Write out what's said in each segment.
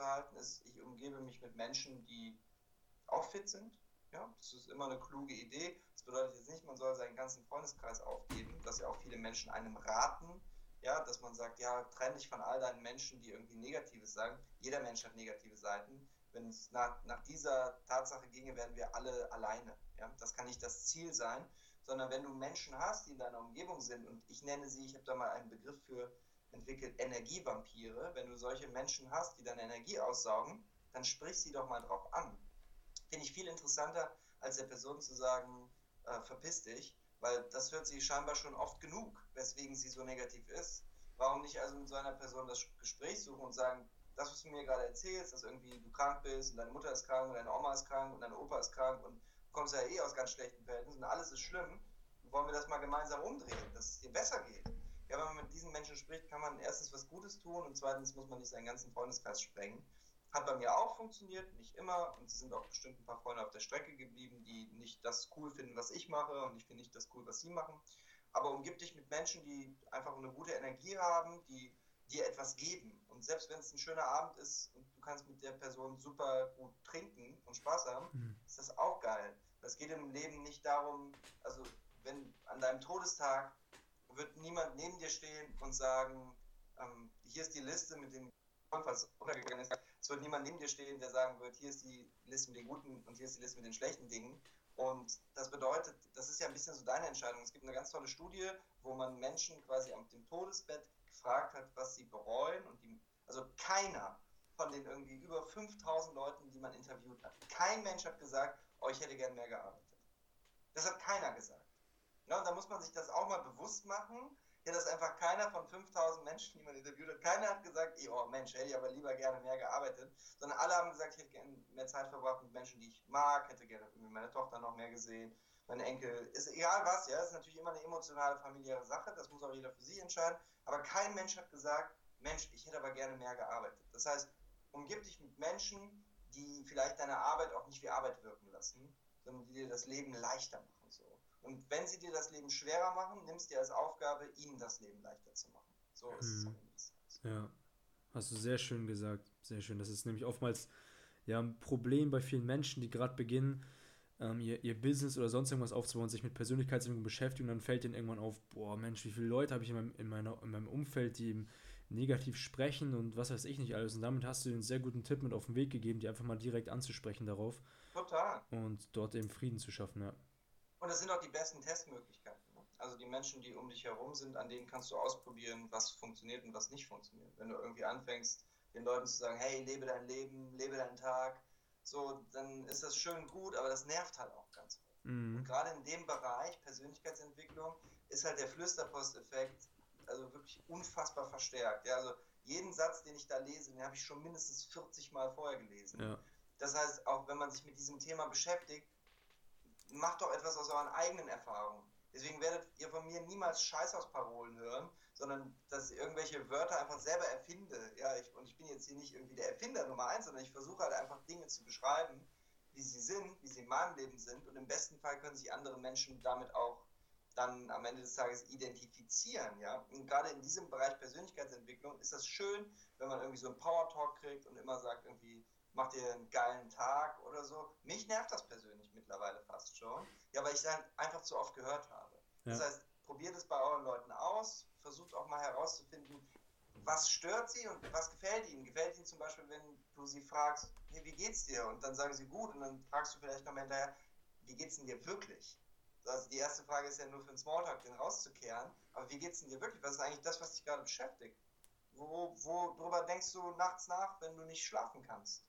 aufrechtzuerhalten, ist, ich umgebe mich mit Menschen, die auch fit sind. Ja, das ist immer eine kluge Idee. Das bedeutet jetzt nicht, man soll seinen ganzen Freundeskreis aufgeben, dass ja auch viele Menschen einem raten, ja, dass man sagt, ja, trenn dich von all deinen Menschen, die irgendwie Negatives sagen. Jeder Mensch hat negative Seiten. Wenn es nach, nach dieser Tatsache ginge, wären wir alle alleine. Ja? Das kann nicht das Ziel sein, sondern wenn du Menschen hast, die in deiner Umgebung sind, und ich nenne sie, ich habe da mal einen Begriff für entwickelt, Energievampire, wenn du solche Menschen hast, die deine Energie aussaugen, dann sprich sie doch mal drauf an. Finde ich viel interessanter, als der Person zu sagen, äh, verpiss dich, weil das hört sie scheinbar schon oft genug, weswegen sie so negativ ist. Warum nicht also mit so einer Person das Gespräch suchen und sagen, das, was du mir gerade erzählst, dass irgendwie du krank bist und deine Mutter ist krank und deine Oma ist krank und dein Opa ist krank und du kommst ja eh aus ganz schlechten Verhältnissen und alles ist schlimm, wollen wir das mal gemeinsam umdrehen, dass es dir besser geht. Ja, wenn man mit diesen Menschen spricht, kann man erstens was Gutes tun und zweitens muss man nicht seinen ganzen Freundeskreis sprengen. Hat bei mir auch funktioniert, nicht immer. Und es sind auch bestimmt ein paar Freunde auf der Strecke geblieben, die nicht das cool finden, was ich mache und ich finde nicht das cool, was sie machen. Aber umgib dich mit Menschen, die einfach eine gute Energie haben, die dir etwas geben. Und selbst wenn es ein schöner Abend ist und du kannst mit der Person super gut trinken und Spaß haben, mhm. ist das auch geil. Das geht im Leben nicht darum, also wenn an deinem Todestag wird niemand neben dir stehen und sagen, ähm, hier ist die Liste mit den falls untergegangen ist, es wird niemand neben dir stehen, der sagen wird, hier ist die Liste mit den guten und hier ist die Liste mit den schlechten Dingen. Und das bedeutet, das ist ja ein bisschen so deine Entscheidung. Es gibt eine ganz tolle Studie, wo man Menschen quasi am dem Todesbett gefragt hat, was sie bereuen. Und die, also keiner von den irgendwie über 5000 Leuten, die man interviewt hat, kein Mensch hat gesagt, oh, ich hätte gern mehr gearbeitet. Das hat keiner gesagt. Ja, und da muss man sich das auch mal bewusst machen, ja, dass einfach keiner von 5000 Menschen, die man interviewt hat, keiner hat gesagt, oh Mensch, hätte ich aber lieber gerne mehr gearbeitet, sondern alle haben gesagt, ich hätte gerne mehr Zeit verbracht mit Menschen, die ich mag, hätte gerne meine Tochter noch mehr gesehen, meine Enkel, ist egal was, ja, ist natürlich immer eine emotionale, familiäre Sache, das muss auch jeder für sich entscheiden, aber kein Mensch hat gesagt, Mensch, ich hätte aber gerne mehr gearbeitet. Das heißt, umgib dich mit Menschen, die vielleicht deine Arbeit auch nicht wie Arbeit wirken lassen, sondern die dir das Leben leichter machen. Und wenn sie dir das Leben schwerer machen, nimmst du dir als Aufgabe, ihnen das Leben leichter zu machen. So ist mhm. es. Ja, hast du sehr schön gesagt. Sehr schön. Das ist nämlich oftmals ja, ein Problem bei vielen Menschen, die gerade beginnen, ähm, ihr, ihr Business oder sonst irgendwas aufzubauen, sich mit Persönlichkeitsentwicklung beschäftigen, dann fällt ihnen irgendwann auf, boah Mensch, wie viele Leute habe ich in meinem, in, meiner, in meinem Umfeld, die eben negativ sprechen und was weiß ich nicht alles. Und damit hast du einen sehr guten Tipp mit auf den Weg gegeben, die einfach mal direkt anzusprechen darauf. Total. Und dort eben Frieden zu schaffen, ja. Und das sind auch die besten Testmöglichkeiten. Ne? Also die Menschen, die um dich herum sind, an denen kannst du ausprobieren, was funktioniert und was nicht funktioniert. Wenn du irgendwie anfängst, den Leuten zu sagen, hey, lebe dein Leben, lebe deinen Tag, so, dann ist das schön gut, aber das nervt halt auch ganz häufig. Mhm. Und gerade in dem Bereich Persönlichkeitsentwicklung ist halt der Flüsterposteffekt also wirklich unfassbar verstärkt. Ja, also jeden Satz, den ich da lese, den habe ich schon mindestens 40 Mal vorher gelesen. Ja. Das heißt, auch wenn man sich mit diesem Thema beschäftigt, macht doch etwas aus euren eigenen Erfahrungen. Deswegen werdet ihr von mir niemals Scheißhausparolen hören, sondern dass ich irgendwelche Wörter einfach selber erfinde. Ja, ich, und ich bin jetzt hier nicht irgendwie der Erfinder Nummer eins, sondern ich versuche halt einfach Dinge zu beschreiben, wie sie sind, wie sie in meinem Leben sind. Und im besten Fall können sich andere Menschen damit auch dann am Ende des Tages identifizieren. Ja? Und gerade in diesem Bereich Persönlichkeitsentwicklung ist das schön, wenn man irgendwie so einen Power Talk kriegt und immer sagt, irgendwie, macht ihr einen geilen Tag oder so. Mich nervt das persönlich mittlerweile fast schon. Ja, weil ich es einfach zu oft gehört habe. Ja. Das heißt, probiert es bei euren Leuten aus, versucht auch mal herauszufinden, was stört sie und was gefällt ihnen. Gefällt ihnen zum Beispiel, wenn du sie fragst, hey, wie geht's dir? Und dann sagen sie gut und dann fragst du vielleicht nochmal hinterher, wie geht's denn dir wirklich? Also die erste Frage ist ja nur für den Smalltalk, den rauszukehren. Aber wie geht's denn dir wirklich? Was ist eigentlich das, was dich gerade beschäftigt? Wo, worüber denkst du nachts nach, wenn du nicht schlafen kannst?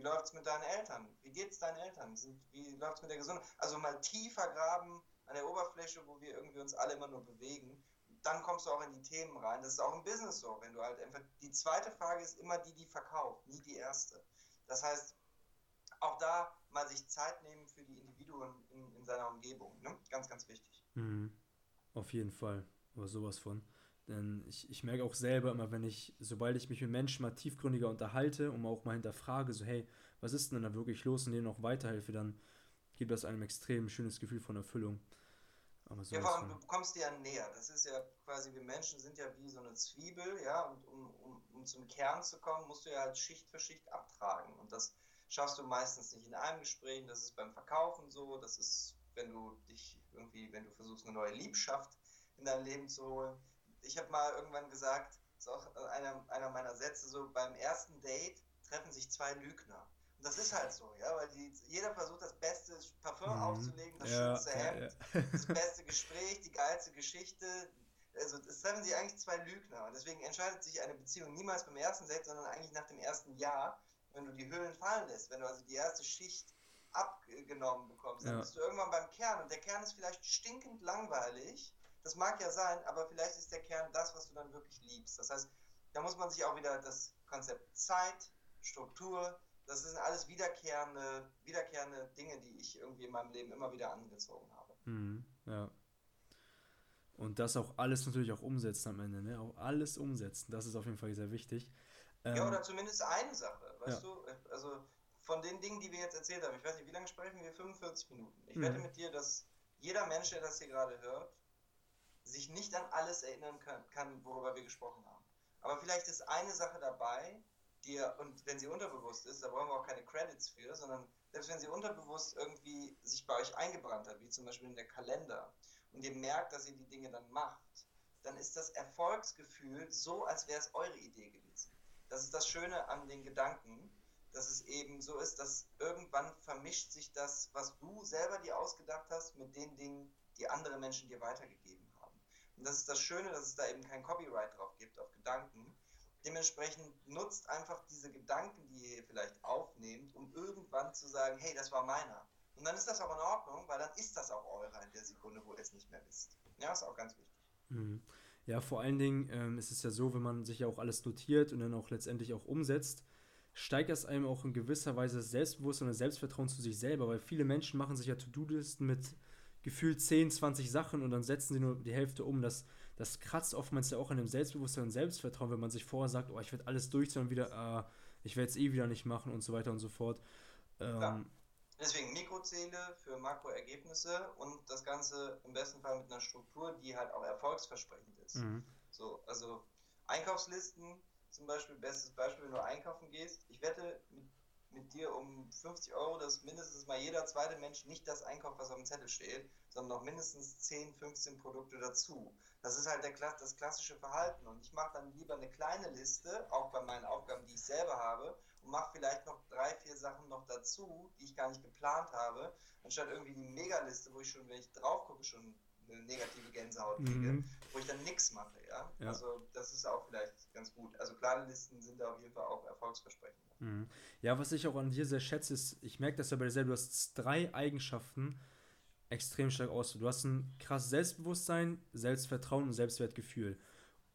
Wie läuft es mit deinen Eltern? Wie geht es deinen Eltern? Wie läuft es mit der Gesundheit? Also mal tiefer graben an der Oberfläche, wo wir irgendwie uns alle immer nur bewegen. Dann kommst du auch in die Themen rein. Das ist auch im Business so. Wenn du halt einfach, die zweite Frage ist immer die, die verkauft, nie die erste. Das heißt, auch da mal sich Zeit nehmen für die Individuen in, in seiner Umgebung. Ne? Ganz, ganz wichtig. Mhm. Auf jeden Fall. Aber sowas von. Denn ich, ich merke auch selber immer, wenn ich, sobald ich mich mit Menschen mal tiefgründiger unterhalte und auch mal hinterfrage, so, hey, was ist denn da wirklich los und denen auch weiterhelfe, dann gibt das einem extrem schönes Gefühl von Erfüllung. Aber ja, vor allem, du kommst dir ja näher. Das ist ja quasi, wir Menschen sind ja wie so eine Zwiebel, ja, und um, um, um zum Kern zu kommen, musst du ja halt Schicht für Schicht abtragen. Und das schaffst du meistens nicht in einem Gespräch. Das ist beim Verkaufen so, das ist, wenn du dich irgendwie, wenn du versuchst, eine neue Liebschaft in dein Leben zu holen. Ich habe mal irgendwann gesagt, das ist auch einer, einer meiner Sätze, so beim ersten Date treffen sich zwei Lügner. Und das ist halt so, ja, weil die, jeder versucht, das beste Parfum mhm. aufzulegen, das ja, schönste Hemd, ja, ja. das beste Gespräch, die geilste Geschichte. Also es treffen sich eigentlich zwei Lügner. Und deswegen entscheidet sich eine Beziehung niemals beim ersten Date, sondern eigentlich nach dem ersten Jahr, wenn du die Höhlen fallen lässt, wenn du also die erste Schicht abgenommen bekommst, dann bist du irgendwann beim Kern und der Kern ist vielleicht stinkend langweilig. Das mag ja sein, aber vielleicht ist der Kern das, was du dann wirklich liebst. Das heißt, da muss man sich auch wieder das Konzept Zeit, Struktur, das sind alles wiederkehrende, wiederkehrende Dinge, die ich irgendwie in meinem Leben immer wieder angezogen habe. Mhm, ja. Und das auch alles natürlich auch umsetzen am Ende, ne? Auch alles umsetzen, das ist auf jeden Fall sehr wichtig. Ähm, ja, oder zumindest eine Sache, weißt ja. du? Also von den Dingen, die wir jetzt erzählt haben, ich weiß nicht, wie lange sprechen wir? 45 Minuten. Ich mhm. wette mit dir, dass jeder Mensch, der das hier gerade hört, sich nicht an alles erinnern kann, worüber wir gesprochen haben. Aber vielleicht ist eine Sache dabei, die, und wenn sie unterbewusst ist, da brauchen wir auch keine Credits für, sondern selbst wenn sie unterbewusst irgendwie sich bei euch eingebrannt hat, wie zum Beispiel in der Kalender, und ihr merkt, dass ihr die Dinge dann macht, dann ist das Erfolgsgefühl so, als wäre es eure Idee gewesen. Das ist das Schöne an den Gedanken, dass es eben so ist, dass irgendwann vermischt sich das, was du selber dir ausgedacht hast, mit den Dingen, die andere Menschen dir weitergegeben. Und das ist das Schöne, dass es da eben kein Copyright drauf gibt auf Gedanken, Dementsprechend nutzt einfach diese Gedanken, die ihr vielleicht aufnehmt, um irgendwann zu sagen, hey, das war meiner. Und dann ist das auch in Ordnung, weil dann ist das auch eurer in der Sekunde, wo ihr es nicht mehr wisst. Ja, ist auch ganz wichtig. Mhm. Ja, vor allen Dingen ähm, ist es ja so, wenn man sich ja auch alles notiert und dann auch letztendlich auch umsetzt, steigt das einem auch in gewisser Weise das Selbstbewusstsein und das Selbstvertrauen zu sich selber, weil viele Menschen machen sich ja To-Do-Listen mit gefühlt 10, 20 Sachen und dann setzen sie nur die Hälfte um. Das das kratzt oftmals ja auch an dem Selbstbewusstsein und Selbstvertrauen, wenn man sich vorher sagt, oh, ich werde alles durchziehen und wieder, äh, ich werde es eh wieder nicht machen und so weiter und so fort. Ähm, ja. Deswegen Mikroziele für Makroergebnisse und das Ganze im besten Fall mit einer Struktur, die halt auch erfolgsversprechend ist. Mhm. So, also Einkaufslisten zum Beispiel, bestes Beispiel, wenn du einkaufen gehst. Ich wette mit, mit dir um 50 Euro, dass mindestens mal jeder zweite Mensch nicht das einkauft, was auf dem Zettel steht, sondern noch mindestens 10, 15 Produkte dazu. Das ist halt der, das klassische Verhalten. Und ich mache dann lieber eine kleine Liste, auch bei meinen Aufgaben, die ich selber habe, und mache vielleicht noch drei, vier Sachen noch dazu, die ich gar nicht geplant habe, anstatt irgendwie die Megaliste, wo ich schon, wenn ich drauf gucke, schon eine negative Gänsehaut kriege, mhm. wo ich dann nichts mache. Ja? ja? Also das ist auch vielleicht ganz gut. Also kleine Listen sind da auf jeden Fall auch erfolgsversprechend. Mhm. Ja, was ich auch an dir sehr schätze, ist, ich merke das ja bei dir selber, du hast drei Eigenschaften, extrem stark aus. Du hast ein krasses Selbstbewusstsein, Selbstvertrauen und Selbstwertgefühl.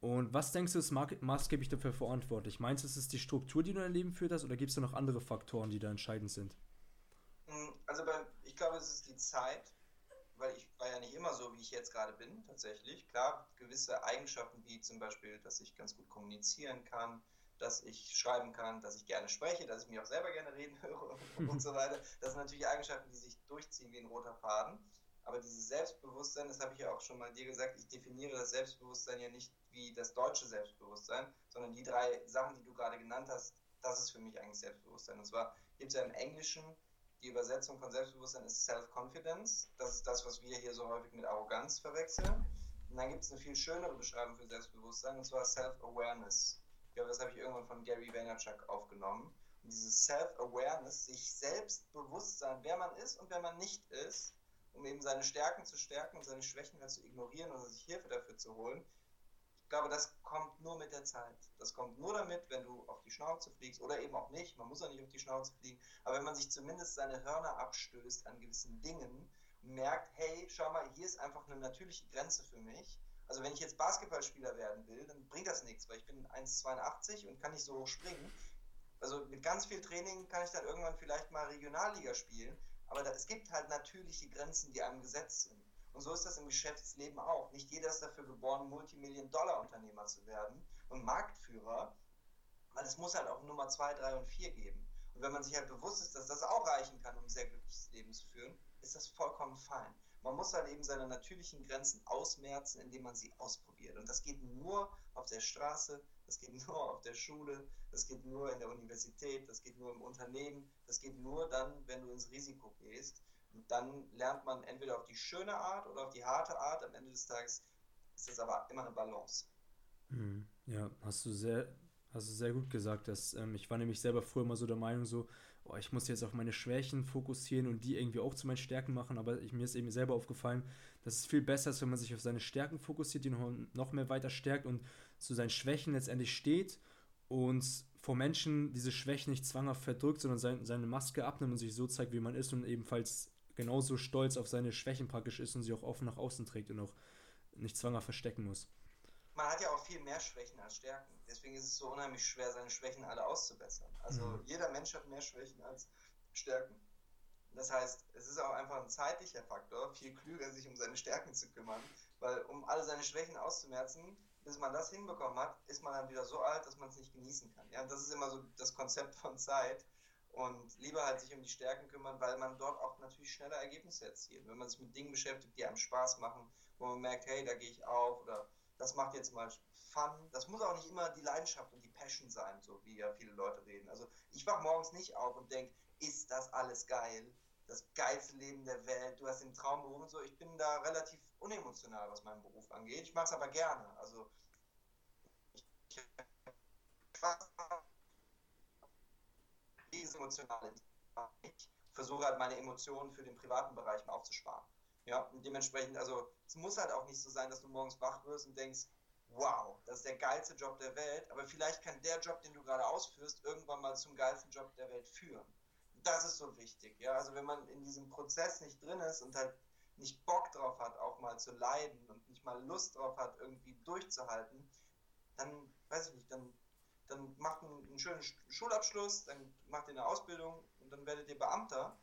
Und was denkst du, ist maßgeblich dafür verantwortlich? Meinst du, es ist die Struktur, die du in dein Leben führt hast, oder gibt es da noch andere Faktoren, die da entscheidend sind? Hm, also bei, ich glaube, es ist die Zeit, weil ich war ja nicht immer so, wie ich jetzt gerade bin, tatsächlich. Klar, gewisse Eigenschaften, wie zum Beispiel, dass ich ganz gut kommunizieren kann, dass ich schreiben kann, dass ich gerne spreche, dass ich mich auch selber gerne reden höre und so weiter. Das sind natürlich Eigenschaften, die sich durchziehen wie ein roter Faden. Aber dieses Selbstbewusstsein, das habe ich ja auch schon mal dir gesagt, ich definiere das Selbstbewusstsein ja nicht wie das deutsche Selbstbewusstsein, sondern die drei Sachen, die du gerade genannt hast, das ist für mich eigentlich Selbstbewusstsein. Und zwar gibt es ja im Englischen die Übersetzung von Selbstbewusstsein ist Self-Confidence. Das ist das, was wir hier so häufig mit Arroganz verwechseln. Und dann gibt es eine viel schönere Beschreibung für Selbstbewusstsein, und zwar Self-Awareness glaube, das habe ich irgendwann von Gary Vaynerchuk aufgenommen. Und dieses Self-Awareness, sich selbst bewusst sein, wer man ist und wer man nicht ist, um eben seine Stärken zu stärken und seine Schwächen halt zu ignorieren oder sich Hilfe dafür zu holen. Ich glaube, das kommt nur mit der Zeit. Das kommt nur damit, wenn du auf die Schnauze fliegst oder eben auch nicht. Man muss ja nicht auf die Schnauze fliegen. Aber wenn man sich zumindest seine Hörner abstößt an gewissen Dingen und merkt, hey, schau mal, hier ist einfach eine natürliche Grenze für mich also wenn ich jetzt Basketballspieler werden will, dann bringt das nichts, weil ich bin 1,82 und kann nicht so hoch springen. Also mit ganz viel Training kann ich dann irgendwann vielleicht mal Regionalliga spielen, aber da, es gibt halt natürliche Grenzen, die einem gesetzt sind. Und so ist das im Geschäftsleben auch. Nicht jeder ist dafür geboren, Multimillion-Dollar-Unternehmer zu werden und Marktführer, weil es muss halt auch Nummer 2, 3 und 4 geben. Und wenn man sich halt bewusst ist, dass das auch reichen kann, um ein sehr glückliches Leben zu führen, ist das vollkommen fein. Man muss halt eben seine natürlichen Grenzen ausmerzen, indem man sie ausprobiert. Und das geht nur auf der Straße, das geht nur auf der Schule, das geht nur in der Universität, das geht nur im Unternehmen, das geht nur dann, wenn du ins Risiko gehst. Und dann lernt man entweder auf die schöne Art oder auf die harte Art. Am Ende des Tages ist es aber immer eine Balance. Hm, ja, hast du sehr, hast du sehr gut gesagt. Dass, ähm, ich war nämlich selber früher immer so der Meinung, so, oh, ich muss jetzt auf meine Schwächen fokussieren und die irgendwie auch zu meinen Stärken machen, aber ich, mir ist eben selber aufgefallen, dass es viel besser ist, wenn man sich auf seine Stärken fokussiert, die noch, noch mehr weiter stärkt und zu seinen Schwächen letztendlich steht und vor Menschen diese Schwächen nicht zwanghaft verdrückt, sondern sein, seine Maske abnimmt und sich so zeigt, wie man ist und ebenfalls genauso stolz auf seine Schwächen praktisch ist und sie auch offen nach außen trägt und auch nicht zwanghaft verstecken muss. Man hat ja auch viel mehr Schwächen als Stärken. Deswegen ist es so unheimlich schwer, seine Schwächen alle auszubessern. Also mhm. jeder Mensch hat mehr Schwächen als Stärken. Das heißt, es ist auch einfach ein zeitlicher Faktor, viel klüger sich um seine Stärken zu kümmern, weil um alle seine Schwächen auszumerzen, bis man das hinbekommen hat, ist man dann wieder so alt, dass man es nicht genießen kann. Ja, das ist immer so das Konzept von Zeit und lieber halt sich um die Stärken kümmern, weil man dort auch natürlich schneller Ergebnisse erzielt. Wenn man sich mit Dingen beschäftigt, die einem Spaß machen, wo man merkt, hey, da gehe ich auf oder das macht jetzt mal Fun. Das muss auch nicht immer die Leidenschaft und die Passion sein, so wie ja viele Leute reden. Also ich wach morgens nicht auf und denke, ist das alles geil? Das geilste Leben der Welt, du hast den Traumberuf und so. Ich bin da relativ unemotional, was meinen Beruf angeht. Ich mache es aber gerne. Also ich, ich diese emotionale ich versuche halt meine Emotionen für den privaten Bereich aufzusparen. Ja, und dementsprechend, also es muss halt auch nicht so sein, dass du morgens wach wirst und denkst, wow, das ist der geilste Job der Welt, aber vielleicht kann der Job, den du gerade ausführst, irgendwann mal zum geilsten Job der Welt führen. Das ist so wichtig, ja, also wenn man in diesem Prozess nicht drin ist und halt nicht Bock drauf hat, auch mal zu leiden und nicht mal Lust drauf hat, irgendwie durchzuhalten, dann, weiß ich nicht, dann, dann macht einen, einen schönen Schulabschluss, dann macht ihr eine Ausbildung und dann werdet ihr Beamter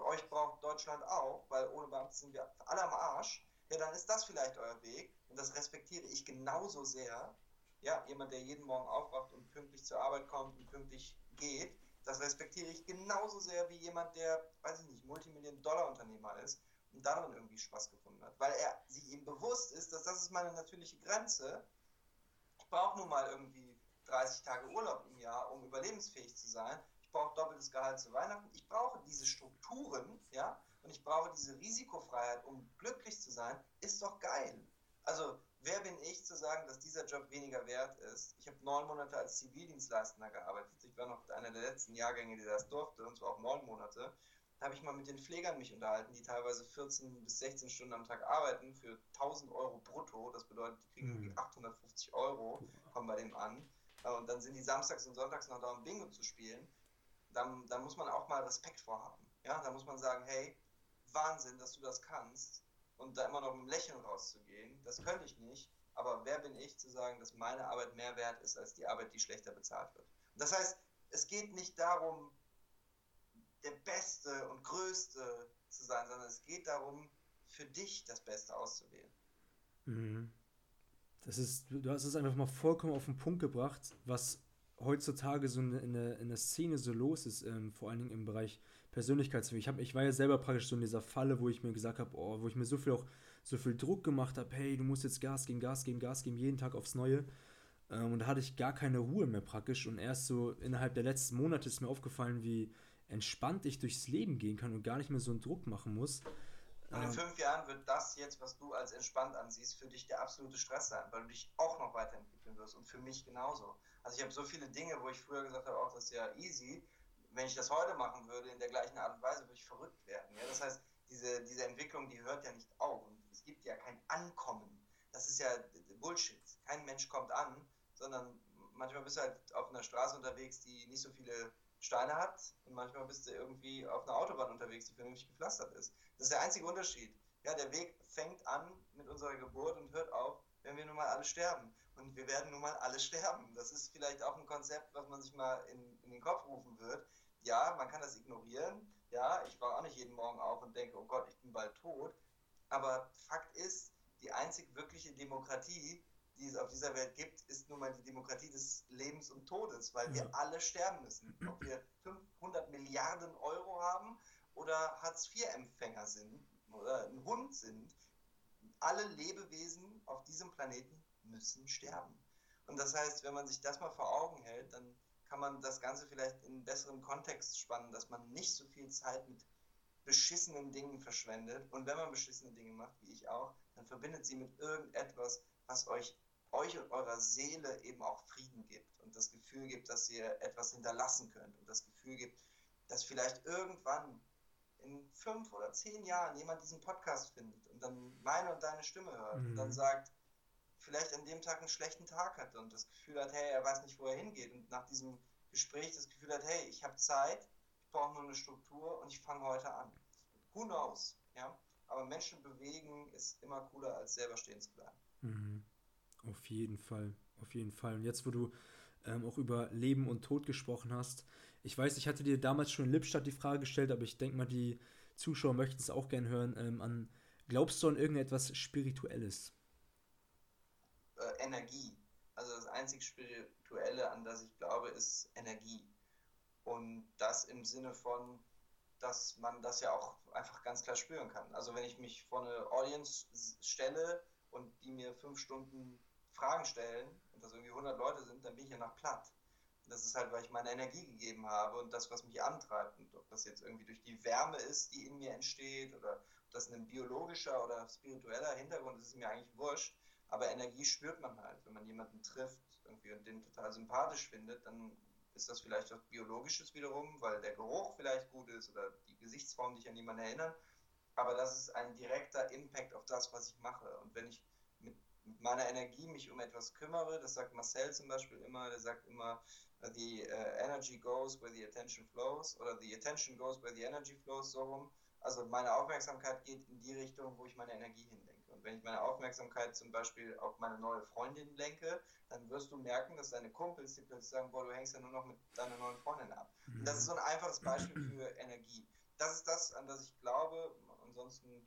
euch braucht Deutschland auch, weil ohne Beamte sind wir alle am Arsch, ja, dann ist das vielleicht euer Weg und das respektiere ich genauso sehr. Ja, jemand, der jeden Morgen aufwacht und pünktlich zur Arbeit kommt und pünktlich geht, das respektiere ich genauso sehr wie jemand, der, weiß ich nicht, Multimillion-Dollar-Unternehmer ist und darin irgendwie Spaß gefunden hat, weil er sich ihm bewusst ist, dass das ist meine natürliche Grenze. Ich brauche nun mal irgendwie 30 Tage Urlaub im Jahr, um überlebensfähig zu sein brauche doppeltes Gehalt zu Weihnachten. Ich brauche diese Strukturen, ja, und ich brauche diese Risikofreiheit, um glücklich zu sein, ist doch geil. Also, wer bin ich zu sagen, dass dieser Job weniger wert ist? Ich habe neun Monate als Zivildienstleistender gearbeitet. Ich war noch einer der letzten Jahrgänge, die das durfte, und zwar auch neun Monate. Da habe ich mal mit den Pflegern mich unterhalten, die teilweise 14 bis 16 Stunden am Tag arbeiten für 1000 Euro brutto. Das bedeutet, die kriegen mhm. 850 Euro, kommen bei dem an. Und dann sind die samstags und sonntags noch da, um Bingo zu spielen da, da muss man auch mal Respekt vorhaben. Ja, da muss man sagen, hey, Wahnsinn, dass du das kannst und da immer noch mit einem Lächeln rauszugehen, das könnte ich nicht. Aber wer bin ich zu sagen, dass meine Arbeit mehr wert ist als die Arbeit, die schlechter bezahlt wird? Das heißt, es geht nicht darum, der Beste und Größte zu sein, sondern es geht darum, für dich das Beste auszuwählen. Mhm. Das ist, du hast es einfach mal vollkommen auf den Punkt gebracht, was heutzutage so in, der, in der Szene so los ist, ähm, vor allen Dingen im Bereich Persönlichkeitsentwicklung. Ich, ich war ja selber praktisch so in dieser Falle, wo ich mir gesagt habe, oh, wo ich mir so viel auch so viel Druck gemacht habe, hey, du musst jetzt Gas geben, Gas geben, Gas geben, jeden Tag aufs Neue. Ähm, und da hatte ich gar keine Ruhe mehr praktisch. Und erst so innerhalb der letzten Monate ist mir aufgefallen, wie entspannt ich durchs Leben gehen kann und gar nicht mehr so einen Druck machen muss. Und in ähm, fünf Jahren wird das jetzt, was du als entspannt ansiehst, für dich der absolute Stress sein, weil du dich auch noch weiterentwickeln wirst und für mich genauso. Also ich habe so viele Dinge, wo ich früher gesagt habe, auch das ist ja easy. Wenn ich das heute machen würde, in der gleichen Art und Weise, würde ich verrückt werden. Ja? Das heißt, diese, diese Entwicklung, die hört ja nicht auf. Und es gibt ja kein Ankommen. Das ist ja Bullshit. Kein Mensch kommt an, sondern manchmal bist du halt auf einer Straße unterwegs, die nicht so viele Steine hat und manchmal bist du irgendwie auf einer Autobahn unterwegs, die vernünftig gepflastert ist. Das ist der einzige Unterschied. Ja, der Weg fängt an mit unserer Geburt und hört auf, wenn wir nun mal alle sterben. Und wir werden nun mal alle sterben. Das ist vielleicht auch ein Konzept, was man sich mal in, in den Kopf rufen wird. Ja, man kann das ignorieren. Ja, ich war auch nicht jeden Morgen auf und denke, oh Gott, ich bin bald tot. Aber Fakt ist, die einzig wirkliche Demokratie, die es auf dieser Welt gibt, ist nun mal die Demokratie des Lebens und Todes, weil wir alle sterben müssen. Ob wir 500 Milliarden Euro haben oder Hartz-IV-Empfänger sind, oder ein Hund sind, alle Lebewesen auf diesem Planeten müssen sterben. Und das heißt, wenn man sich das mal vor Augen hält, dann kann man das Ganze vielleicht in einen besseren Kontext spannen, dass man nicht so viel Zeit mit beschissenen Dingen verschwendet. Und wenn man beschissene Dinge macht, wie ich auch, dann verbindet sie mit irgendetwas, was euch, euch und eurer Seele eben auch Frieden gibt und das Gefühl gibt, dass ihr etwas hinterlassen könnt und das Gefühl gibt, dass vielleicht irgendwann in fünf oder zehn Jahren jemand diesen Podcast findet und dann meine und deine Stimme hört mhm. und dann mhm. sagt, vielleicht an dem Tag einen schlechten Tag hatte und das Gefühl hat, hey, er weiß nicht, wo er hingeht und nach diesem Gespräch das Gefühl hat, hey, ich habe Zeit, brauche nur eine Struktur und ich fange heute an. Who knows, ja? Aber Menschen bewegen ist immer cooler, als selber stehen zu bleiben. Mhm. Auf jeden Fall, auf jeden Fall. Und jetzt, wo du ähm, auch über Leben und Tod gesprochen hast, ich weiß, ich hatte dir damals schon in Lippstadt die Frage gestellt, aber ich denke mal, die Zuschauer möchten es auch gerne hören. Ähm, an, glaubst du an irgendetwas Spirituelles? Äh, Energie. Also das einzig Spirituelle, an das ich glaube, ist Energie. Und das im Sinne von, dass man das ja auch einfach ganz klar spüren kann. Also wenn ich mich vor eine Audience stelle und die mir fünf Stunden Fragen stellen und das irgendwie 100 Leute sind, dann bin ich ja nach platt. Das ist halt, weil ich meine Energie gegeben habe und das, was mich antreibt. Und ob das jetzt irgendwie durch die Wärme ist, die in mir entsteht oder ob das ein biologischer oder spiritueller Hintergrund ist, ist mir eigentlich wurscht. Aber Energie spürt man halt, wenn man jemanden trifft irgendwie und den total sympathisch findet, dann ist das vielleicht was Biologisches wiederum, weil der Geruch vielleicht gut ist oder die Gesichtsform dich an jemanden erinnern. Aber das ist ein direkter Impact auf das, was ich mache. Und wenn ich mit, meiner Energie mich um etwas kümmere, das sagt Marcel zum Beispiel immer, der sagt immer, the uh, energy goes where the attention flows oder the attention goes where the energy flows, so rum. Also meine Aufmerksamkeit geht in die Richtung, wo ich meine Energie hinlenke. Wenn ich meine Aufmerksamkeit zum Beispiel auf meine neue Freundin lenke, dann wirst du merken, dass deine Kumpels dir plötzlich sagen, boah, du hängst ja nur noch mit deiner neuen Freundin ab. Und das ist so ein einfaches Beispiel für Energie. Das ist das, an das ich glaube. Ansonsten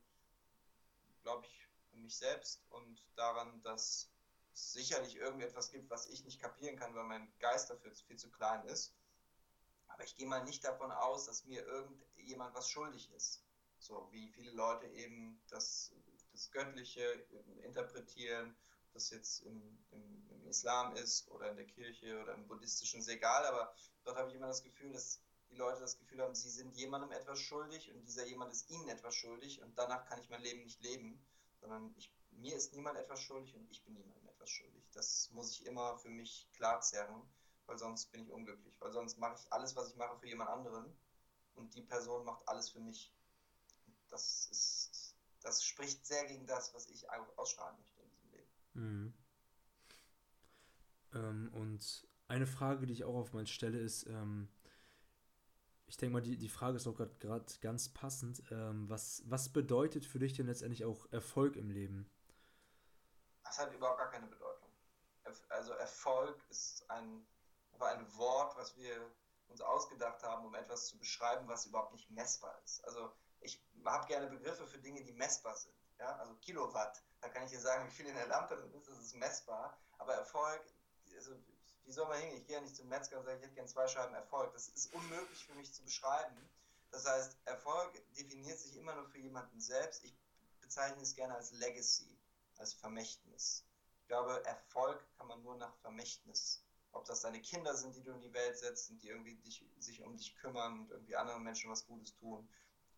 glaube ich an mich selbst und daran, dass es sicherlich irgendetwas gibt, was ich nicht kapieren kann, weil mein Geist dafür viel zu klein ist. Aber ich gehe mal nicht davon aus, dass mir irgendjemand was schuldig ist. So wie viele Leute eben das, das Göttliche interpretieren, ob das jetzt im, im, im Islam ist oder in der Kirche oder im Buddhistischen, ist egal, aber dort habe ich immer das Gefühl, dass die Leute das Gefühl haben, sie sind jemandem etwas schuldig und dieser jemand ist ihnen etwas schuldig und danach kann ich mein Leben nicht leben, sondern ich, mir ist niemand etwas schuldig und ich bin niemandem etwas schuldig. Das muss ich immer für mich klar zerren, weil sonst bin ich unglücklich. Weil sonst mache ich alles, was ich mache, für jemand anderen und die Person macht alles für mich. Das ist, das spricht sehr gegen das, was ich ausstrahlen möchte in diesem Leben. Mhm. Ähm, und eine Frage, die ich auch auf meine stelle, ist, ähm, ich denke mal, die, die Frage ist auch gerade ganz passend. Ähm, was, was bedeutet für dich denn letztendlich auch Erfolg im Leben? Das hat überhaupt gar keine Bedeutung. Also Erfolg ist ein, ein Wort, was wir uns ausgedacht haben, um etwas zu beschreiben, was überhaupt nicht messbar ist. Also ich habe gerne Begriffe für Dinge, die messbar sind. Ja? Also Kilowatt, da kann ich dir sagen, wie viel in der Lampe drin ist, das ist messbar. Aber Erfolg, also wie soll man hingehen? Ich gehe ja nicht zum Metzger und sage, ich hätte gerne zwei Scheiben Erfolg. Das ist unmöglich für mich zu beschreiben. Das heißt, Erfolg definiert sich immer nur für jemanden selbst. Ich bezeichne es gerne als Legacy als Vermächtnis. Ich glaube, Erfolg kann man nur nach Vermächtnis. Ob das deine Kinder sind, die du in die Welt setzt und die irgendwie dich, sich um dich kümmern und irgendwie anderen Menschen was Gutes tun.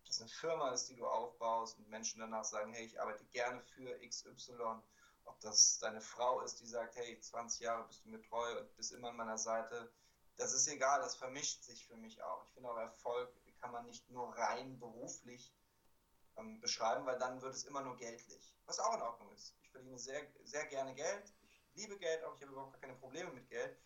Das eine Firma ist, die du aufbaust und Menschen danach sagen, hey, ich arbeite gerne für XY. Ob das deine Frau ist, die sagt, hey, 20 Jahre bist du mir treu und bist immer an meiner Seite. Das ist egal, das vermischt sich für mich auch. Ich finde auch Erfolg kann man nicht nur rein beruflich ähm, beschreiben, weil dann wird es immer nur geldlich was auch in Ordnung ist. Ich verdiene sehr, sehr gerne Geld, ich liebe Geld, auch ich habe überhaupt keine Probleme mit Geld.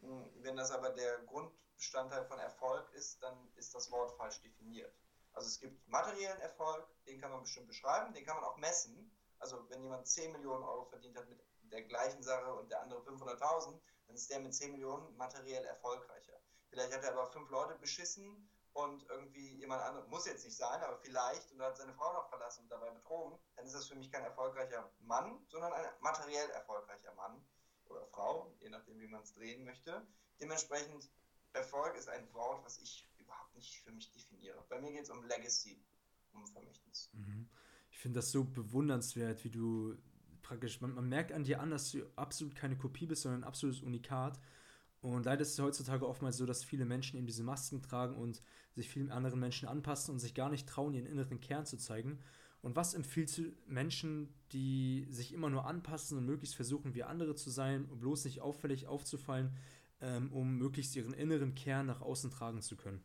Hm, wenn das aber der Grundbestandteil von Erfolg ist, dann ist das Wort falsch definiert. Also es gibt materiellen Erfolg, den kann man bestimmt beschreiben, den kann man auch messen. Also wenn jemand 10 Millionen Euro verdient hat mit der gleichen Sache und der andere 500.000, dann ist der mit 10 Millionen materiell erfolgreicher. Vielleicht hat er aber fünf Leute beschissen und irgendwie jemand anderes, muss jetzt nicht sein, aber vielleicht, und er hat seine Frau noch verlassen und dabei betrogen, dann ist das für mich kein erfolgreicher Mann, sondern ein materiell erfolgreicher Mann oder Frau, je nachdem, wie man es drehen möchte. Dementsprechend, Erfolg ist ein Wort, was ich nicht für mich definiere. Bei mir geht es um Legacy. Unvermächtnis. Mhm. Ich finde das so bewundernswert, wie du praktisch, man, man, merkt an dir an, dass du absolut keine Kopie bist, sondern ein absolutes Unikat. Und leider ist es heutzutage oftmals so, dass viele Menschen eben diese Masken tragen und sich vielen anderen Menschen anpassen und sich gar nicht trauen, ihren inneren Kern zu zeigen. Und was empfiehlst du Menschen, die sich immer nur anpassen und möglichst versuchen, wie andere zu sein, um bloß nicht auffällig aufzufallen, ähm, um möglichst ihren inneren Kern nach außen tragen zu können?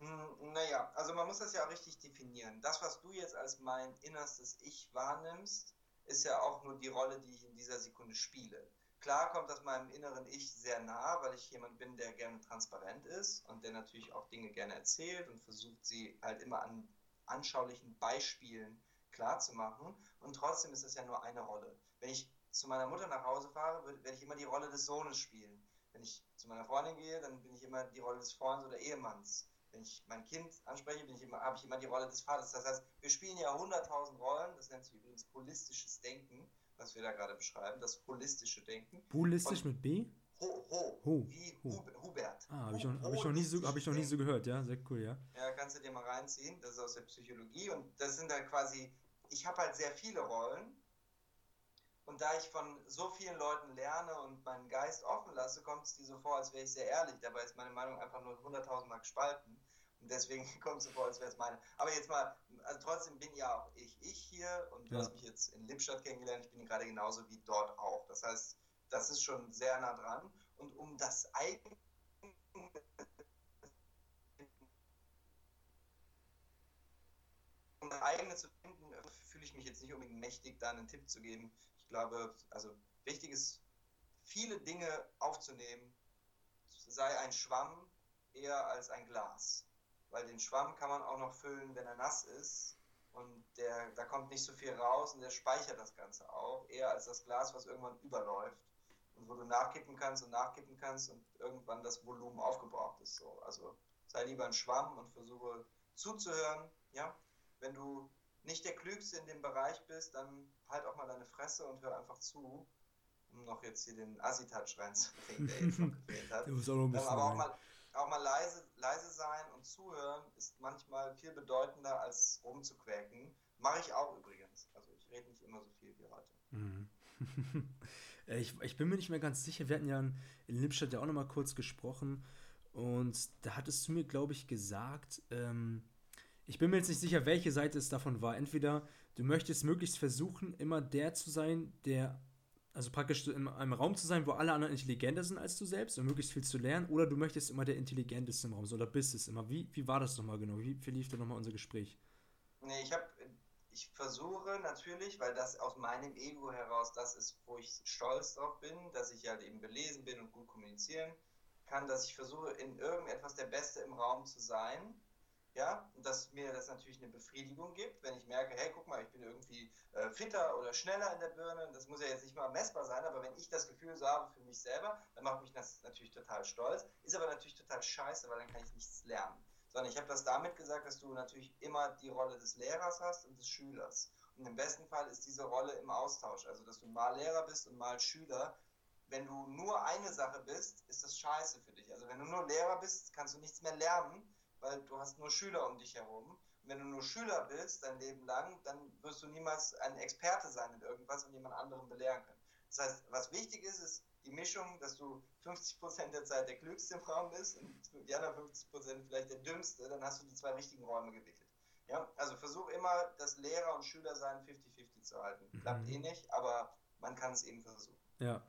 Hm, naja, also man muss das ja richtig definieren. Das, was du jetzt als mein innerstes Ich wahrnimmst, ist ja auch nur die Rolle, die ich in dieser Sekunde spiele. Klar kommt das meinem inneren Ich sehr nah, weil ich jemand bin, der gerne transparent ist und der natürlich auch Dinge gerne erzählt und versucht, sie halt immer an anschaulichen Beispielen klarzumachen. Und trotzdem ist das ja nur eine Rolle. Wenn ich zu meiner Mutter nach Hause fahre, werde ich immer die Rolle des Sohnes spielen. Wenn ich zu meiner Freundin gehe, dann bin ich immer die Rolle des Freundes oder Ehemanns. Wenn ich mein Kind anspreche, habe ich immer die Rolle des Vaters. Das heißt, wir spielen ja hunderttausend Rollen. Das nennt sich übrigens holistisches Denken, was wir da gerade beschreiben. Das holistische Denken. Holistisch mit B? Ho, ho, ho wie Ho. Hubert. Ah, habe ich, noch, hab ich, noch nie so, hab ich noch nie so gehört, ja, sehr cool, ja. Ja, kannst du dir mal reinziehen, das ist aus der Psychologie und das sind halt quasi, ich habe halt sehr viele Rollen und da ich von so vielen Leuten lerne und meinen Geist offen lasse, kommt es dir so vor, als wäre ich sehr ehrlich. Dabei ist meine Meinung einfach nur 100.000 Mal gespalten. Und deswegen kommt es so vor, als wäre es meine. Aber jetzt mal, also trotzdem bin ja auch ich, ich hier und du ja. hast mich jetzt in Lippstadt kennengelernt. Ich bin gerade genauso wie dort auch. Das heißt, das ist schon sehr nah dran. Und um das eigene um das eigene zu finden, fühle ich mich jetzt nicht unbedingt mächtig, da einen Tipp zu geben. Ich glaube, also wichtig ist, viele Dinge aufzunehmen, sei ein Schwamm eher als ein Glas. Weil den Schwamm kann man auch noch füllen, wenn er nass ist. Und der, da kommt nicht so viel raus und der speichert das Ganze auch, eher als das Glas, was irgendwann überläuft und wo du nachkippen kannst und nachkippen kannst und irgendwann das Volumen aufgebraucht ist. So. Also sei lieber ein Schwamm und versuche zuzuhören. Ja? Wenn du nicht der Klügste in dem Bereich bist, dann halt auch mal deine Fresse und hör einfach zu, um noch jetzt hier den Assi-Touch reinzubringen, der jetzt noch gefehlt hat. auch noch ein bisschen Aber auch mal, auch mal leise, leise sein und zuhören ist manchmal viel bedeutender als rumzuquäken. Mache ich auch übrigens. Also ich rede nicht immer so viel wie heute. Mhm. Äh, ich, ich bin mir nicht mehr ganz sicher. Wir hatten ja in, Lippstadt ja auch nochmal kurz gesprochen. Und da hattest du mir, glaube ich, gesagt, ähm, ich bin mir jetzt nicht sicher, welche Seite es davon war. Entweder du möchtest möglichst versuchen, immer der zu sein, der, also praktisch in einem Raum zu sein, wo alle anderen intelligenter sind als du selbst und möglichst viel zu lernen, oder du möchtest immer der Intelligenteste im Raum sein, oder bist es immer. Wie, wie war das nochmal genau? Wie verlief da nochmal unser Gespräch? Nee, ich habe ich versuche natürlich, weil das aus meinem Ego heraus das ist, wo ich stolz drauf bin, dass ich halt eben belesen bin und gut kommunizieren kann, dass ich versuche, in irgendetwas der Beste im Raum zu sein. Ja, und dass mir das natürlich eine Befriedigung gibt, wenn ich merke, hey, guck mal, ich bin irgendwie äh, fitter oder schneller in der Birne. Das muss ja jetzt nicht mal messbar sein, aber wenn ich das Gefühl so habe für mich selber, dann macht mich das natürlich total stolz. Ist aber natürlich total scheiße, weil dann kann ich nichts lernen sondern ich habe das damit gesagt, dass du natürlich immer die Rolle des Lehrers hast und des Schülers. Und im besten Fall ist diese Rolle im Austausch, also dass du mal Lehrer bist und mal Schüler. Wenn du nur eine Sache bist, ist das scheiße für dich. Also wenn du nur Lehrer bist, kannst du nichts mehr lernen, weil du hast nur Schüler um dich herum. Und wenn du nur Schüler bist, dein Leben lang, dann wirst du niemals ein Experte sein in irgendwas und jemand anderen belehren können. Das heißt, was wichtig ist, ist die Mischung, dass du 50% der Zeit der Klügste im Raum bist und die anderen 50% vielleicht der Dümmste, dann hast du die zwei richtigen Räume gewickelt. Ja, also versuch immer, das Lehrer und Schüler sein 50-50 zu halten. Mhm. Klappt eh nicht, aber man kann es eben versuchen. Ja.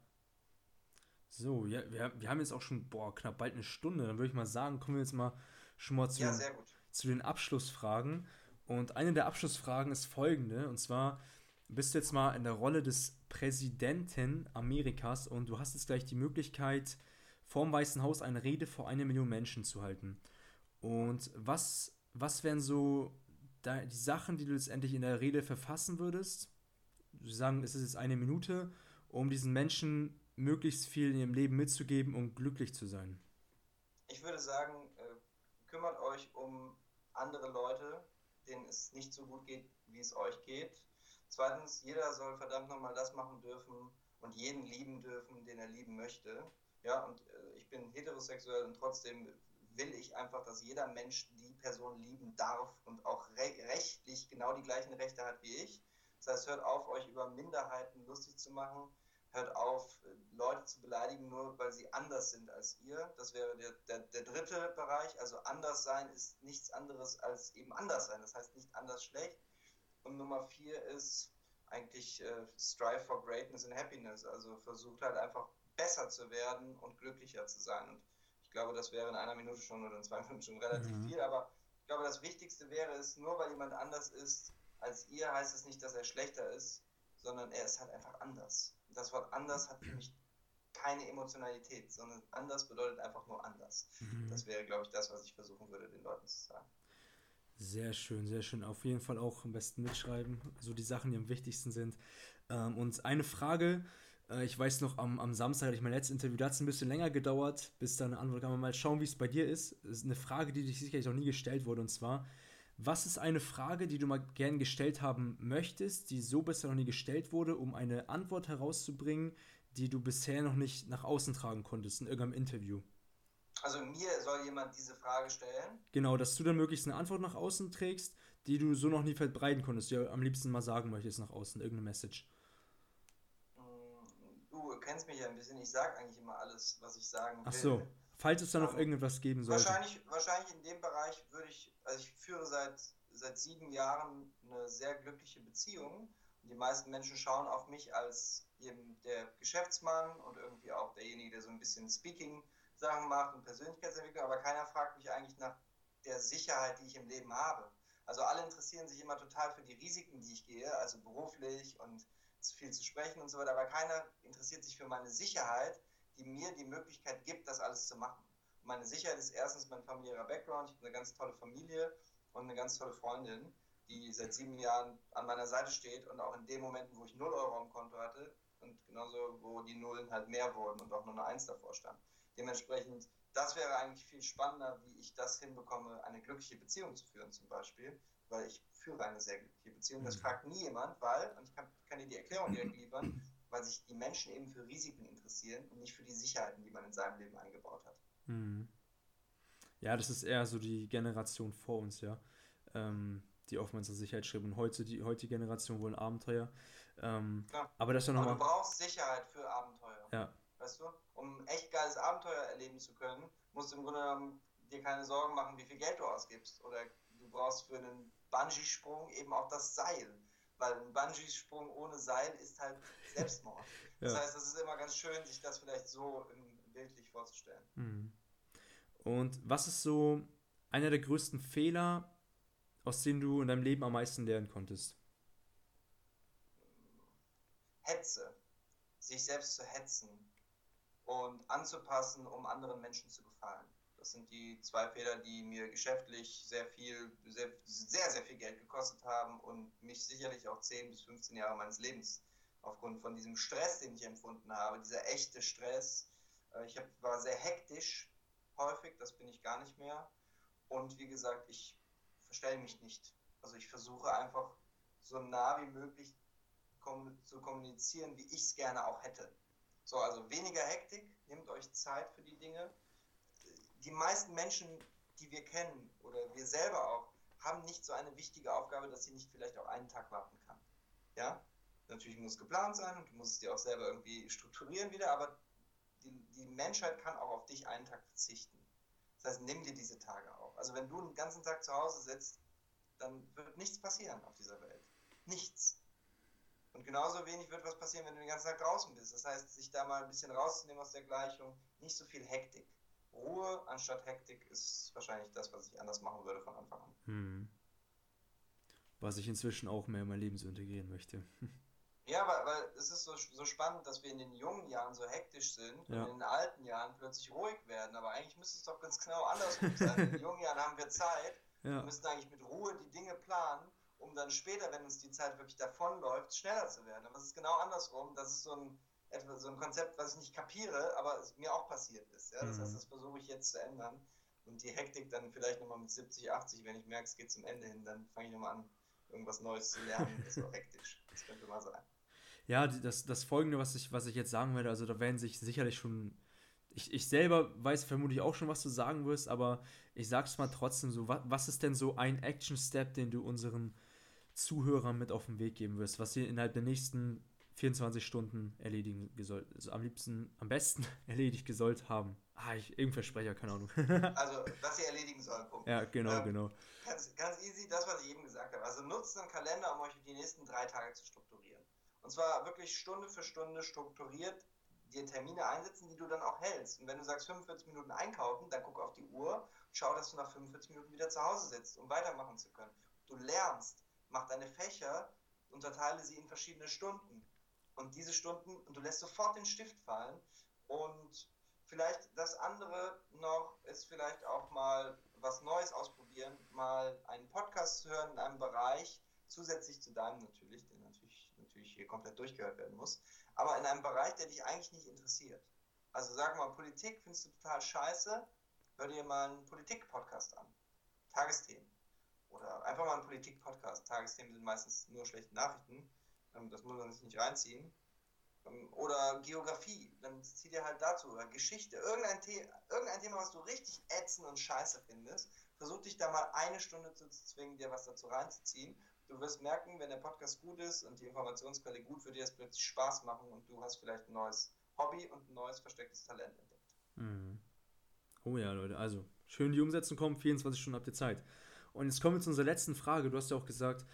So, ja, wir, wir haben jetzt auch schon, boah, knapp bald eine Stunde. Dann würde ich mal sagen, kommen wir jetzt mal schon mal zu, ja, den, zu den Abschlussfragen. Und eine der Abschlussfragen ist folgende, und zwar, bist du jetzt mal in der Rolle des Präsidenten Amerikas und du hast jetzt gleich die Möglichkeit, vorm Weißen Haus eine Rede vor einer Million Menschen zu halten. Und was, was wären so die Sachen, die du letztendlich in der Rede verfassen würdest? Wir sagen, es ist jetzt eine Minute, um diesen Menschen möglichst viel in ihrem Leben mitzugeben und glücklich zu sein. Ich würde sagen, kümmert euch um andere Leute, denen es nicht so gut geht, wie es euch geht Zweitens, jeder soll verdammt nochmal das machen dürfen und jeden lieben dürfen, den er lieben möchte. Ja, und äh, ich bin heterosexuell und trotzdem will ich einfach, dass jeder Mensch die Person lieben darf und auch re rechtlich genau die gleichen Rechte hat wie ich. Das heißt, hört auf, euch über Minderheiten lustig zu machen. Hört auf, Leute zu beleidigen, nur weil sie anders sind als ihr. Das wäre der, der, der dritte Bereich. Also anders sein ist nichts anderes als eben anders sein. Das heißt nicht anders schlecht. Und Nummer vier ist eigentlich äh, strive for greatness and happiness. Also versucht halt einfach besser zu werden und glücklicher zu sein. Und ich glaube, das wäre in einer Minute schon oder in zwei Minuten schon relativ mhm. viel. Aber ich glaube, das Wichtigste wäre es, nur weil jemand anders ist als ihr, heißt es nicht, dass er schlechter ist, sondern er ist halt einfach anders. Das Wort anders hat für mich keine Emotionalität, sondern anders bedeutet einfach nur anders. Mhm. Das wäre, glaube ich, das, was ich versuchen würde, den Leuten zu sagen. Sehr schön, sehr schön. Auf jeden Fall auch am besten mitschreiben, so die Sachen, die am wichtigsten sind. Ähm, und eine Frage, äh, ich weiß noch, am, am Samstag hatte ich mein letztes Interview, da hat es ein bisschen länger gedauert, bis dann eine Antwort kam. Mal schauen, wie es bei dir ist. Das ist eine Frage, die dich sicherlich auch nie gestellt wurde. Und zwar, was ist eine Frage, die du mal gern gestellt haben möchtest, die so bisher noch nie gestellt wurde, um eine Antwort herauszubringen, die du bisher noch nicht nach außen tragen konntest in irgendeinem Interview? Also mir soll jemand diese Frage stellen? Genau, dass du dann möglichst eine Antwort nach außen trägst, die du so noch nie verbreiten konntest, die du am liebsten mal sagen möchtest nach außen, irgendeine Message. Mm, du kennst mich ja ein bisschen, ich sage eigentlich immer alles, was ich sagen will. Ach so, falls es da noch um, irgendetwas geben sollte. Wahrscheinlich, wahrscheinlich in dem Bereich würde ich, also ich führe seit, seit sieben Jahren eine sehr glückliche Beziehung. Und die meisten Menschen schauen auf mich als eben der Geschäftsmann und irgendwie auch derjenige, der so ein bisschen Speaking Sachen macht und Persönlichkeitsentwicklung, aber keiner fragt mich eigentlich nach der Sicherheit, die ich im Leben habe. Also alle interessieren sich immer total für die Risiken, die ich gehe, also beruflich und viel zu sprechen und so weiter, aber keiner interessiert sich für meine Sicherheit, die mir die Möglichkeit gibt, das alles zu machen. Und meine Sicherheit ist erstens mein familiärer Background, ich habe eine ganz tolle Familie und eine ganz tolle Freundin, die seit sieben Jahren an meiner Seite steht und auch in den Momenten, wo ich 0 Euro am Konto hatte und genauso, wo die Nullen halt mehr wurden und auch nur eine Eins davor stand. Dementsprechend, das wäre eigentlich viel spannender, wie ich das hinbekomme, eine glückliche Beziehung zu führen zum Beispiel, weil ich führe eine sehr glückliche Beziehung. Das mhm. fragt nie jemand, weil, und ich kann, kann dir die Erklärung direkt liefern, weil sich die Menschen eben für Risiken interessieren und nicht für die Sicherheiten, die man in seinem Leben eingebaut hat. Mhm. Ja, das ist eher so die Generation vor uns, ja. Ähm, die oftmals zur Sicherheit schreiben. Und heute, die heutige Generation wollen Abenteuer. Ähm, aber das ist ja nochmal. Du brauchst Sicherheit für Abenteuer. Ja. Weißt du? um ein echt geiles Abenteuer erleben zu können, musst du im Grunde genommen dir keine Sorgen machen, wie viel Geld du ausgibst. Oder du brauchst für einen Bungee-Sprung eben auch das Seil. Weil ein Bungee-Sprung ohne Seil ist halt Selbstmord. ja. Das heißt, es ist immer ganz schön, sich das vielleicht so bildlich vorzustellen. Mhm. Und was ist so einer der größten Fehler, aus denen du in deinem Leben am meisten lernen konntest? Hetze. Sich selbst zu hetzen und anzupassen, um anderen Menschen zu gefallen. Das sind die zwei Fehler, die mir geschäftlich sehr viel, sehr, sehr, sehr viel Geld gekostet haben und mich sicherlich auch 10 bis 15 Jahre meines Lebens aufgrund von diesem Stress, den ich empfunden habe, dieser echte Stress. Äh, ich war sehr hektisch häufig, das bin ich gar nicht mehr. Und wie gesagt, ich verstelle mich nicht. Also ich versuche einfach so nah wie möglich zu kommunizieren, wie ich es gerne auch hätte. So, also weniger Hektik, nehmt euch Zeit für die Dinge. Die meisten Menschen, die wir kennen oder wir selber auch, haben nicht so eine wichtige Aufgabe, dass sie nicht vielleicht auch einen Tag warten kann. Ja, natürlich muss es geplant sein und du musst es dir auch selber irgendwie strukturieren wieder, aber die, die Menschheit kann auch auf dich einen Tag verzichten. Das heißt, nimm dir diese Tage auch. Also wenn du einen ganzen Tag zu Hause sitzt, dann wird nichts passieren auf dieser Welt. Nichts. Und genauso wenig wird was passieren, wenn du den ganzen Tag draußen bist. Das heißt, sich da mal ein bisschen rauszunehmen aus der Gleichung, nicht so viel Hektik. Ruhe anstatt Hektik ist wahrscheinlich das, was ich anders machen würde von Anfang an. Hm. Was ich inzwischen auch mehr in mein Leben so integrieren möchte. Ja, weil, weil es ist so, so spannend, dass wir in den jungen Jahren so hektisch sind ja. und in den alten Jahren plötzlich ruhig werden. Aber eigentlich müsste es doch ganz genau andersrum sein. in den jungen Jahren haben wir Zeit, ja. wir müssen eigentlich mit Ruhe die Dinge planen um dann später, wenn uns die Zeit wirklich davonläuft, schneller zu werden. Aber es ist genau andersrum. Das ist so ein, etwa so ein Konzept, was ich nicht kapiere, aber mir auch passiert ist. Ja? Das mhm. heißt, das versuche ich jetzt zu ändern. Und die Hektik dann vielleicht nochmal mit 70, 80, wenn ich merke, es geht zum Ende hin, dann fange ich nochmal an, irgendwas Neues zu lernen. Das ist auch hektisch. Das könnte mal sein. Ja, das, das Folgende, was ich, was ich jetzt sagen werde, also da werden sich sicherlich schon ich, ich selber weiß vermutlich auch schon, was du sagen wirst, aber ich sag's mal trotzdem so, was, was ist denn so ein Action-Step, den du unseren Zuhörern mit auf den Weg geben wirst, was sie innerhalb der nächsten 24 Stunden erledigen gesollt, also am liebsten, am besten erledigt gesollt haben. Ah, ich, irgendein Versprecher, keine Ahnung. also, was sie erledigen sollen, Punkt. Ja, genau, ähm, genau. Ganz, ganz easy, das, was ich eben gesagt habe. Also nutzt einen Kalender, um euch die nächsten drei Tage zu strukturieren. Und zwar wirklich Stunde für Stunde strukturiert dir Termine einsetzen, die du dann auch hältst. Und wenn du sagst 45 Minuten einkaufen, dann guck auf die Uhr, schau, dass du nach 45 Minuten wieder zu Hause sitzt, um weitermachen zu können. Du lernst, mach deine Fächer, unterteile sie in verschiedene Stunden. Und diese Stunden, und du lässt sofort den Stift fallen. Und vielleicht das andere noch ist vielleicht auch mal was Neues ausprobieren, mal einen Podcast zu hören in einem Bereich, zusätzlich zu deinem natürlich, der natürlich, natürlich hier komplett durchgehört werden muss, aber in einem Bereich, der dich eigentlich nicht interessiert. Also sag mal, Politik findest du total scheiße, hör dir mal einen Politik-Podcast an. Tagesthemen. Oder einfach mal einen Politik-Podcast. Tagesthemen sind meistens nur schlechte Nachrichten. Ähm, das muss man sich nicht reinziehen. Ähm, oder Geografie, dann zieh dir halt dazu. Oder Geschichte. Irgendein, The irgendein Thema, was du richtig ätzend und scheiße findest. Versuch dich da mal eine Stunde zu zwingen, dir was dazu reinzuziehen du wirst merken, wenn der Podcast gut ist und die Informationsquelle gut, wird dir das plötzlich Spaß machen und du hast vielleicht ein neues Hobby und ein neues verstecktes Talent entdeckt. Mhm. Oh ja, Leute, also schön die Umsetzung kommen, 24 Stunden habt ihr Zeit. Und jetzt kommen wir zu unserer letzten Frage. Du hast ja auch gesagt,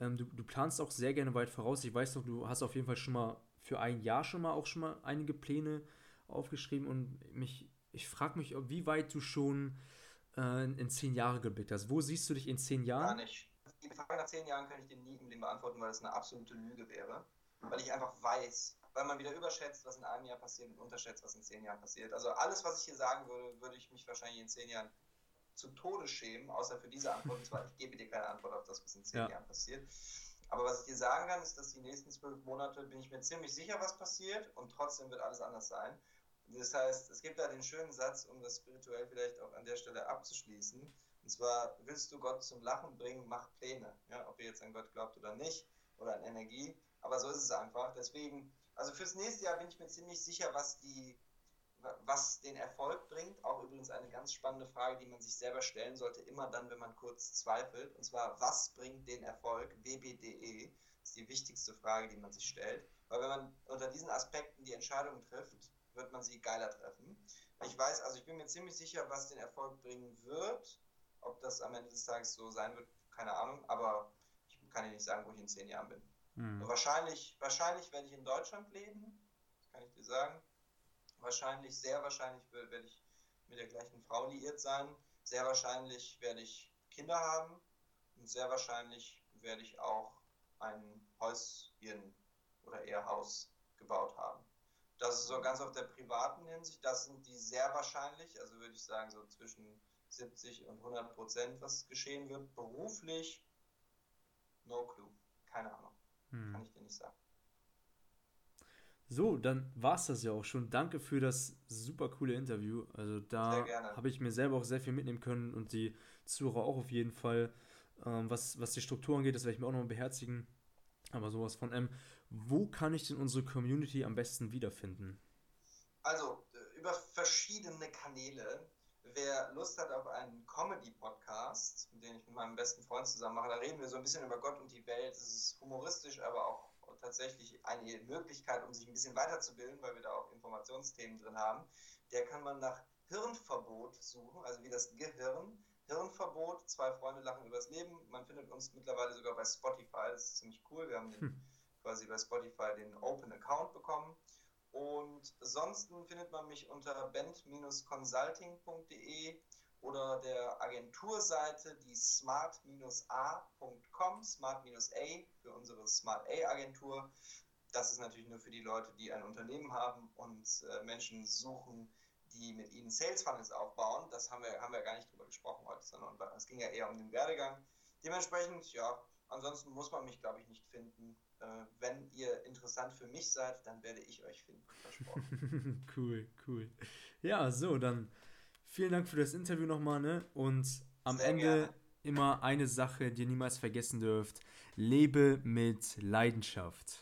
ähm, du, du planst auch sehr gerne weit voraus. Ich weiß noch, du hast auf jeden Fall schon mal für ein Jahr schon mal auch schon mal einige Pläne aufgeschrieben und mich, ich frage mich, wie weit du schon äh, in zehn Jahre geblickt hast. Wo siehst du dich in zehn Jahren? Gar nicht die Frage nach zehn Jahren kann ich dir nie im Leben beantworten, weil das eine absolute Lüge wäre. Weil ich einfach weiß, weil man wieder überschätzt, was in einem Jahr passiert und unterschätzt, was in zehn Jahren passiert. Also alles, was ich hier sagen würde, würde ich mich wahrscheinlich in zehn Jahren zu Tode schämen, außer für diese Antwort. Und zwar, ich gebe dir keine Antwort auf das, was in zehn ja. Jahren passiert. Aber was ich dir sagen kann, ist, dass die nächsten zwölf Monate bin ich mir ziemlich sicher, was passiert und trotzdem wird alles anders sein. Das heißt, es gibt da den schönen Satz, um das spirituell vielleicht auch an der Stelle abzuschließen. Und zwar willst du Gott zum Lachen bringen, mach Pläne. Ja, ob ihr jetzt an Gott glaubt oder nicht, oder an Energie. Aber so ist es einfach. Deswegen, also fürs nächste Jahr bin ich mir ziemlich sicher, was die, was den Erfolg bringt. Auch übrigens eine ganz spannende Frage, die man sich selber stellen sollte, immer dann, wenn man kurz zweifelt. Und zwar, was bringt den Erfolg? WBDE ist die wichtigste Frage, die man sich stellt. Weil wenn man unter diesen Aspekten die Entscheidung trifft, wird man sie geiler treffen. Ich weiß, also ich bin mir ziemlich sicher, was den Erfolg bringen wird. Ob das am Ende des Tages so sein wird, keine Ahnung, aber ich kann dir nicht sagen, wo ich in zehn Jahren bin. Mhm. Wahrscheinlich, wahrscheinlich werde ich in Deutschland leben, das kann ich dir sagen. Wahrscheinlich, sehr wahrscheinlich werde ich mit der gleichen Frau liiert sein. Sehr wahrscheinlich werde ich Kinder haben und sehr wahrscheinlich werde ich auch ein Häuschen oder eher Haus gebaut haben. Das ist so ganz auf der privaten Hinsicht. Das sind die sehr wahrscheinlich, also würde ich sagen, so zwischen 70 und 100 Prozent, was geschehen wird. Beruflich, no clue. Keine Ahnung. Hm. Kann ich dir nicht sagen. So, dann war es das ja auch schon. Danke für das super coole Interview. Also da habe ich mir selber auch sehr viel mitnehmen können und die Zuhörer auch auf jeden Fall. Ähm, was, was die Strukturen angeht, das werde ich mir auch nochmal beherzigen. Aber sowas von M. Wo kann ich denn unsere Community am besten wiederfinden? Also äh, über verschiedene Kanäle wer Lust hat auf einen Comedy-Podcast, den ich mit meinem besten Freund zusammen mache, da reden wir so ein bisschen über Gott und die Welt. Es ist humoristisch, aber auch tatsächlich eine Möglichkeit, um sich ein bisschen weiterzubilden, weil wir da auch Informationsthemen drin haben. Der kann man nach Hirnverbot suchen, also wie das Gehirn. Hirnverbot, zwei Freunde lachen übers Leben. Man findet uns mittlerweile sogar bei Spotify, das ist ziemlich cool. Wir haben den, hm. quasi bei Spotify den Open Account bekommen. Und ansonsten findet man mich unter band-consulting.de oder der Agenturseite, die smart-a.com, smart-a für unsere Smart A Agentur. Das ist natürlich nur für die Leute, die ein Unternehmen haben und äh, Menschen suchen, die mit ihnen Sales Funnels aufbauen. Das haben wir, haben wir gar nicht drüber gesprochen heute, sondern es ging ja eher um den Werdegang. Dementsprechend, ja, ansonsten muss man mich, glaube ich, nicht finden. Äh, wenn ihr interessant für mich seid, dann werde ich euch finden. Cool, cool. Ja, so, dann vielen Dank für das Interview nochmal, ne? Und am Sehr Ende gerne. immer eine Sache, die ihr niemals vergessen dürft. Lebe mit Leidenschaft.